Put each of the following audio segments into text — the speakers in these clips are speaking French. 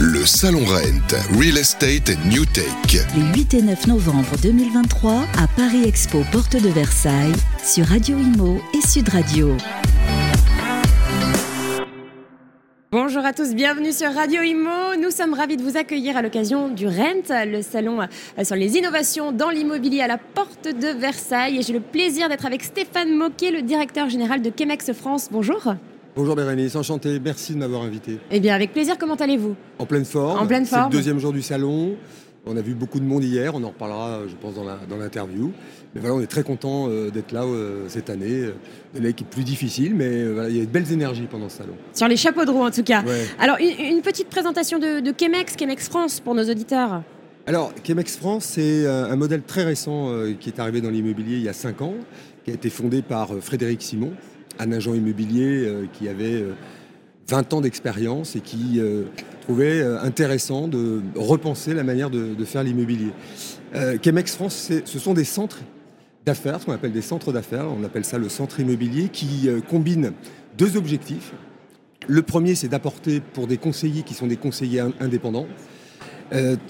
Le Salon Rent, Real Estate New Tech. Les 8 et 9 novembre 2023 à Paris Expo, porte de Versailles, sur Radio Imo et Sud Radio. Bonjour à tous, bienvenue sur Radio Imo. Nous sommes ravis de vous accueillir à l'occasion du RENT, le salon euh, sur les innovations dans l'immobilier à la porte de Versailles. Et j'ai le plaisir d'être avec Stéphane Moquet, le directeur général de Chemex France. Bonjour. Bonjour Bérénice, enchanté, merci de m'avoir invité. Eh bien, avec plaisir, comment allez-vous? En pleine forme. En pleine forme. C'est le deuxième jour du salon. On a vu beaucoup de monde hier, on en reparlera, je pense, dans l'interview. Mais voilà, on est très content euh, d'être là euh, cette année. Une année qui est plus difficile, mais euh, il y a de belles énergies pendant ce salon. Sur les chapeaux de roue, en tout cas. Alors, une, petite présentation de, de Chemex, Chemex France, pour nos auditeurs. Alors, Chemex France, c'est un modèle très récent qui est arrivé dans l'immobilier il y a 5 ans, qui a été fondé par Frédéric Simon, un agent immobilier qui avait 20 ans d'expérience et qui euh, trouvait euh, intéressant de repenser la manière de, faire l'immobilier. Euh, Chemex France, ce sont des centres d'affaires, ce qu'on appelle des centres d'affaires, on appelle ça le centre immobilier, qui combine deux objectifs. Le premier, c'est d'apporter pour des conseillers qui sont des conseillers indépendants,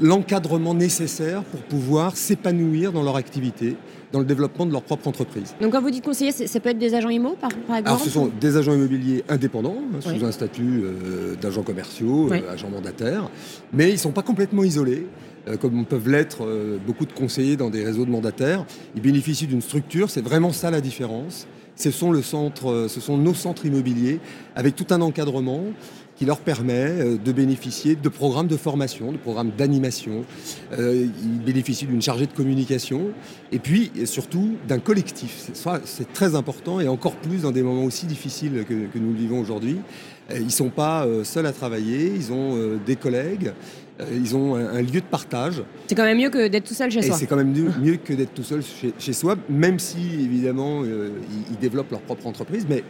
l'encadrement nécessaire pour pouvoir s'épanouir dans leur activité, dans le développement de leur propre entreprise. Donc quand vous dites conseiller, ça peut être des agents IMO par, exemple Alors ce sont des agents immobiliers indépendants, hein, sous un statut euh, d'agents commerciaux, euh, agents mandataires, mais ils ne sont pas complètement isolés euh, comme peuvent l'être beaucoup de conseillers dans des réseaux de mandataires. Ils bénéficient d'une structure, c'est vraiment ça la différence. Ce sont, le centre, ce sont nos centres immobiliers avec tout un encadrement qui leur permet euh, de bénéficier de programmes de formation, de programmes d'animation. Euh, ils bénéficient d'une chargée de communication et puis surtout d'un collectif. C'est très important et encore plus dans des moments aussi difficiles que, nous vivons aujourd'hui. Euh, ils ne sont pas seuls à travailler, ils ont des collègues, ils ont un, lieu de partage. C'est quand même mieux que d'être tout seul chez soi. C'est quand même mieux, que d'être tout seul chez, soi, même si évidemment ils, ils, développent leur propre entreprise. Mais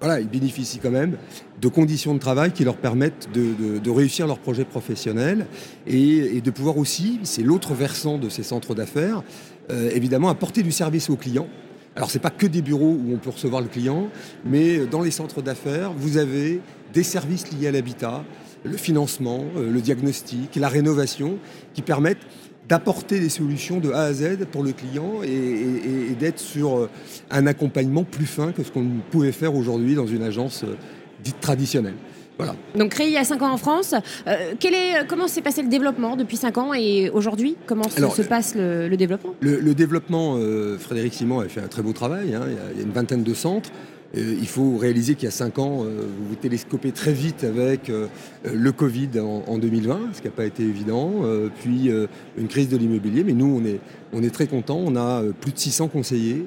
voilà, ils bénéficient quand même de conditions de travail qui leur permettent de, réussir leur projet professionnel et, de pouvoir aussi, c'est l'autre versant de ces centres d'affaires, euh, évidemment apporter du service aux clients. Alors ce n'est pas que des bureaux où on peut recevoir le client, mais dans les centres d'affaires, vous avez des services liés à l'habitat, le financement, euh, le diagnostic, la rénovation, qui permettent d'apporter des solutions de A à Z pour le client et, d'être sur euh, un accompagnement plus fin que ce qu'on pouvait faire aujourd'hui dans une agence euh, dite traditionnelle. Voilà. Donc créé il y a 5 ans en France, euh, est, comment s'est passé le développement depuis 5 ans et aujourd'hui Comment se, passe le, développement? Le, développement, Frédéric Simon a fait un très beau travail, hein. il, y a, une vingtaine de centres. Euh, il faut réaliser qu'il y a 5 ans, euh, vous vous télescopez très vite avec euh, le Covid en, 2020, ce qui n'a pas été évident, puis une crise de l'immobilier. Mais nous, on est, on est très contents. On a plus de 600 conseillers,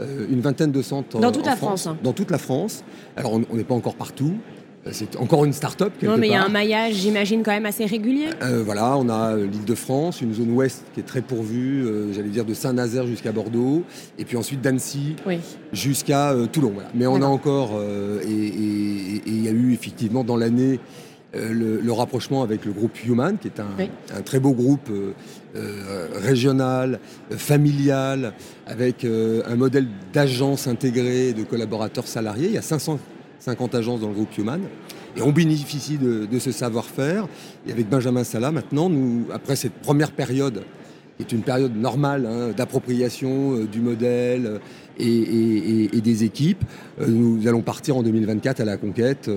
une vingtaine de centres dans toute la France. Hein. Dans toute la France. Alors, on n'est pas encore partout. Euh, c'est encore une start-up. Non, mais il y a un maillage, j'imagine, quand même assez régulier. Euh, voilà, on a euh, l'île de France, une zone ouest qui est très pourvue, j'allais dire de Saint-Nazaire jusqu'à Bordeaux, et puis ensuite d'Annecy jusqu'à Toulon. Mais on a encore, et il y a eu effectivement dans l'année le, rapprochement avec le groupe Human, qui est un, très beau groupe régional, familial, avec un modèle d'agence intégrée de collaborateurs salariés. Il y a 500 50 agences dans le groupe Human. Et on bénéficie de, ce savoir-faire. Et avec Benjamin Salah, maintenant, nous, après cette première période, qui est une période normale hein, d'appropriation euh, du modèle euh, et, des équipes, euh, nous allons partir en 2024 à la conquête,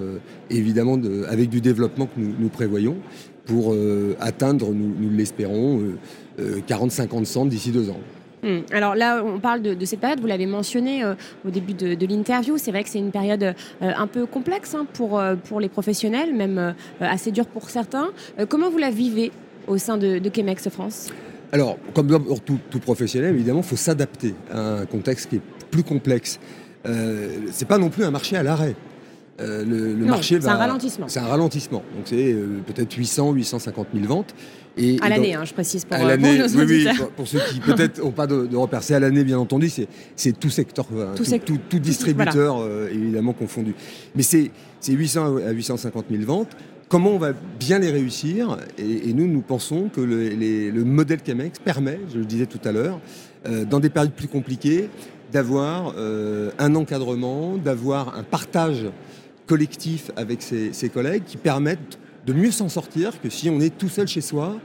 évidemment avec du développement que nous, prévoyons, pour atteindre, nous, nous l'espérons, 40-50 centres d'ici deux ans. Hmm. Alors là, on parle de, cette période, vous l'avez mentionné euh, au début de, l'interview, c'est vrai que c'est une période euh, un peu complexe hein, pour, euh, pour les professionnels, même assez dure pour certains. comment vous la vivez au sein de, de Chemex France? Alors, comme pour tout, professionnel, évidemment, il faut s'adapter à un contexte qui est plus complexe. c'est pas non plus un marché à l'arrêt. Le, marché C'est un ralentissement. C'est un ralentissement. Donc c'est peut-être 800, 850 000 ventes à l'année, hein, je précise pour, à nos oui, pour, ceux qui peut-être n'ont pas de, de repères. C'est à l'année, bien entendu, c'est tout secteur, tout, distributeur euh, évidemment confondu. Mais c'est 800 à 850 000 ventes. Comment on va bien les réussir? Et, nous, nous pensons que le, modèle Camex permet, je le disais tout à l'heure, euh, dans des périodes plus compliquées, d'avoir euh, un encadrement, d'avoir un partage collectif avec ses, ses collègues qui permettent de mieux s'en sortir que si on est tout seul chez soi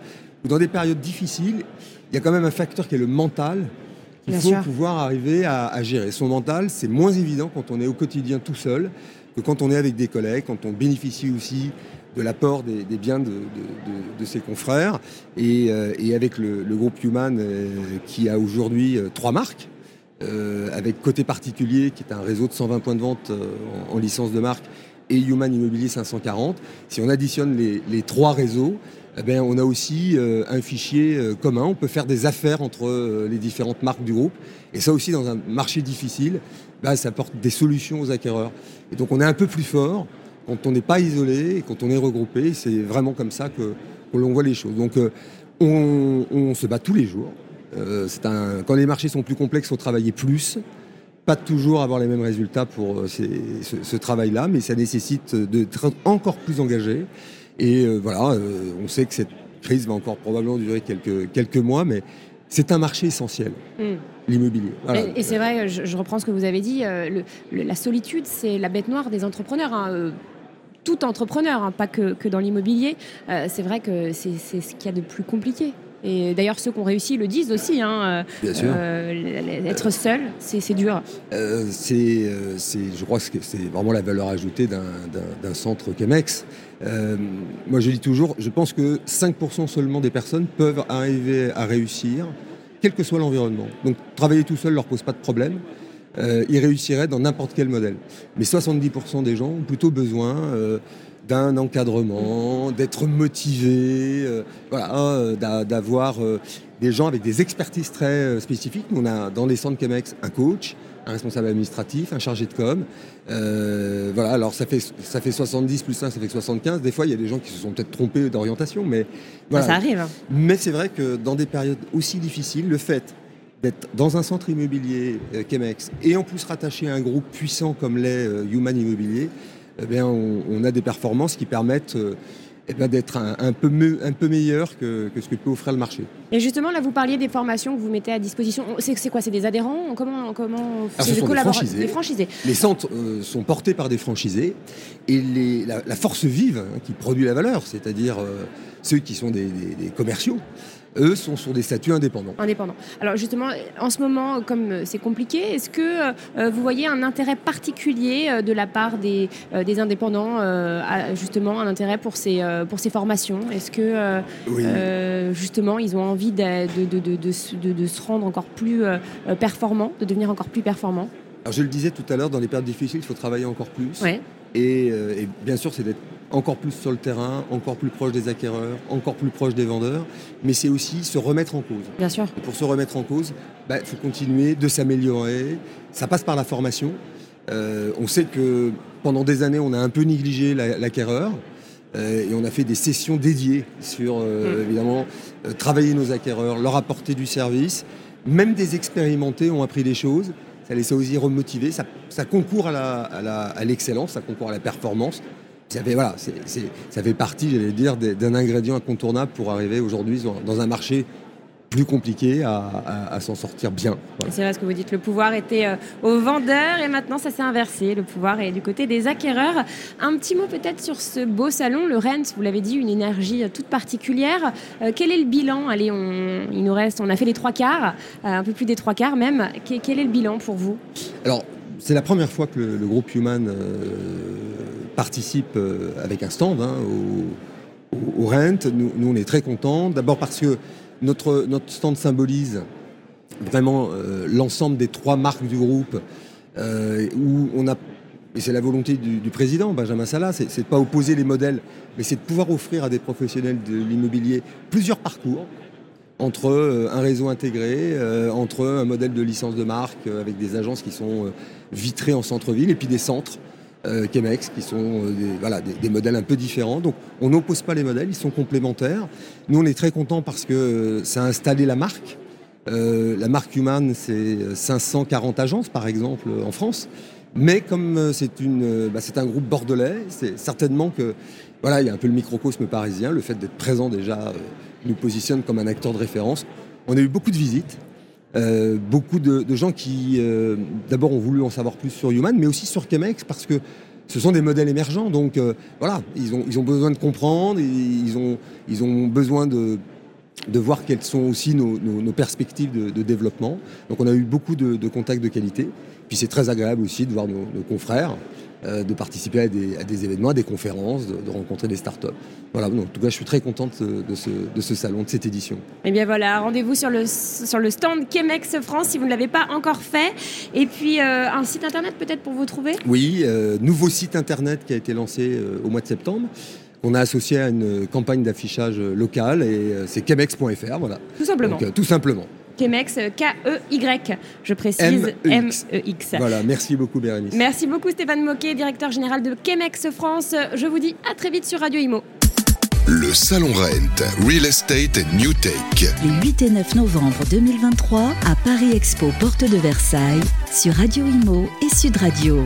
ou dans des périodes difficiles. Il y a quand même un facteur qui est le mental. Il faut pouvoir arriver à, gérer. Son mental, c'est moins évident quand on est au quotidien tout seul que quand on est avec des collègues, quand on bénéficie aussi de l'apport des, biens de, ses confrères. Et, euh, avec le, groupe Human euh, qui a aujourd'hui euh, trois marques, avec Côté Particulier qui est un réseau de 120 points de vente en, licence de marque et Human Immobilier 540. Si on additionne les, trois réseaux, eh bien, on a aussi un fichier commun. On peut faire des affaires entre les différentes marques du groupe. Et ça aussi, dans un marché difficile, bah, ça apporte des solutions aux acquéreurs. Et donc on est un peu plus fort quand on n'est pas isolé et quand on est regroupé. C'est vraiment comme ça que, l'on voit les choses. Donc euh, on, se bat tous les jours. Euh, un, quand les marchés sont plus complexes, il faut travailler plus. Pas toujours avoir les mêmes résultats pour euh, ce, travail-là, mais ça nécessite d'être encore plus engagé. Et voilà, on sait que cette crise va encore probablement durer quelques, quelques mois, mais c'est un marché essentiel, hmm. l'immobilier. Et, c'est vrai, je, reprends ce que vous avez dit, la solitude, c'est la bête noire des entrepreneurs. Hein, tout entrepreneur, hein, pas que, dans l'immobilier. Euh, c'est vrai que c'est ce qu'il y a de plus compliqué. Et d'ailleurs, ceux qui ont réussi le disent aussi. Hein, Bien sûr. Euh, être seul, c'est dur. Euh, c'est, je crois que c'est vraiment la valeur ajoutée d'un centre Chemex. moi, je dis toujours, je pense que 5% seulement des personnes peuvent arriver à réussir, quel que soit l'environnement. Donc, travailler tout seul ne leur pose pas de problème. Euh, ils réussiraient dans n'importe quel modèle. Mais 70% des gens ont plutôt besoin euh, d'un encadrement, d'être motivés, euh, voilà, d'avoir des gens avec des expertises très spécifiques. on a dans les centres Chemex un coach, un responsable administratif, un chargé de com. voilà, alors ça fait, ça fait 70 plus 1, ça fait 75. Des fois, il y a des gens qui se sont peut-être trompés d'orientation, mais voilà. Ça arrive. Hein. Mais c'est vrai que dans des périodes aussi difficiles, le fait d'être dans un centre immobilier euh, Chemex et en plus rattaché à un groupe puissant comme l'est euh, Human Immobilier, eh bien, on, a des performances qui permettent euh, eh d'être un, peu un peu meilleur que, ce que peut offrir le marché. Et justement, là, vous parliez des formations que vous mettez à disposition. C'est quoi C'est des adhérents? Comment, comment ce sont des franchisés. Les centres sont portés par des franchisés et les, la, force vive hein, qui produit la valeur, c'est-à-dire ceux qui sont des commerciaux, eux sont sur des statuts indépendants. Indépendants. Alors justement, en ce moment, comme c'est compliqué, est-ce que euh, vous voyez un intérêt particulier euh, de la part des, euh, des indépendants, justement, un intérêt pour ces, pour ces formations? Est-ce que justement, ils ont envie de, de, de, de, se rendre encore plus performants, de devenir encore plus performants? Alors je le disais tout à l'heure, dans les périodes difficiles, il faut travailler encore plus. Et, et bien sûr, c'est d'être encore plus sur le terrain, encore plus proche des acquéreurs, encore plus proche des vendeurs, mais c'est aussi se remettre en cause. Bien sûr. pour se remettre en cause, il bah, faut continuer de s'améliorer. Ça passe par la formation. Euh, on sait que pendant des années, on a un peu négligé l'acquéreur. Euh, et on a fait des sessions dédiées sur, euh, mm. évidemment, travailler nos acquéreurs, leur apporter du service. Même des expérimentés ont appris des choses. Ça les a aussi remotivés. Ça, ça concourt à l'excellence, ça concourt à la performance ça fait, voilà, ça fait partie, j'allais dire, d'un ingrédient incontournable pour arriver aujourd'hui dans un marché plus compliqué à, s'en sortir bien. C'est vrai ce que vous dites, le pouvoir était euh, aux vendeurs et maintenant ça s'est inversé, le pouvoir est du côté des acquéreurs. Un petit mot peut-être sur ce beau salon, le Rent, vous l'avez dit, une énergie euh, toute particulière. Euh, quel est le bilan? Allez, on, il nous reste, on a fait les trois quarts, un peu plus des trois quarts même. Quel, est le bilan pour vous? Alors, c'est la première fois que le, groupe Human participe euh, avec un stand hein, au, Rent. Nous, on est très contents. D'abord parce que notre, notre stand symbolise vraiment euh, l'ensemble des trois marques du groupe euh, où on a et c'est la volonté du, président Benjamin Salah, c'est de pas opposer les modèles, mais c'est de pouvoir offrir à des professionnels de l'immobilier plusieurs parcours entre un réseau intégré, entre un modèle de licence de marque avec des agences qui sont vitrées en centre-ville et puis des centres euh, qui sont euh, des, voilà, des, modèles un peu différents. Donc on n'oppose pas les modèles, ils sont complémentaires. Nous on est très contents parce que euh, ça a installé la marque. la marque Human, c'est 540 agences par exemple en France. Mais comme c'est bah, c'est un groupe bordelais, c'est certainement que voilà, il y a un peu le microcosme parisien. Le fait d'être présent déjà nous positionne comme un acteur de référence. On a eu beaucoup de visites. Euh, beaucoup de, gens qui, euh, d'abord, ont voulu en savoir plus sur Human, mais aussi sur Chemex, parce que ce sont des modèles émergents. Donc voilà, ils ont, besoin de comprendre, ils ont, ils ont besoin de, voir quelles sont aussi nos, perspectives de, développement. Donc on a eu beaucoup de, contacts de qualité. Puis c'est très agréable aussi de voir nos, confrères, euh, de participer à des, événements, à des conférences, de, rencontrer des startups. Voilà, en tout cas, je suis très contente de ce, salon, de cette édition. Et eh bien voilà, rendez-vous sur le, sur le stand Chemex France si vous ne l'avez pas encore fait. Et puis euh, un site internet peut-être pour vous trouver? Oui, euh, nouveau site internet qui a été lancé au mois de septembre on a associé à une campagne d'affichage local et euh, c'est kemex.fr, voilà. Tout simplement. Euh, tout simplement. Kemex, K-E-Y, je précise, M-E-X. voilà, merci beaucoup Bérénice. Merci beaucoup Stéphane Moquet, directeur général de Kemex France. Je vous dis à très vite sur Radio Imo. Le Salon Rent, Real Estate and New Tech. Les 8 et 9 novembre 2023 à Paris Expo, porte de Versailles, sur Radio Imo et Sud Radio.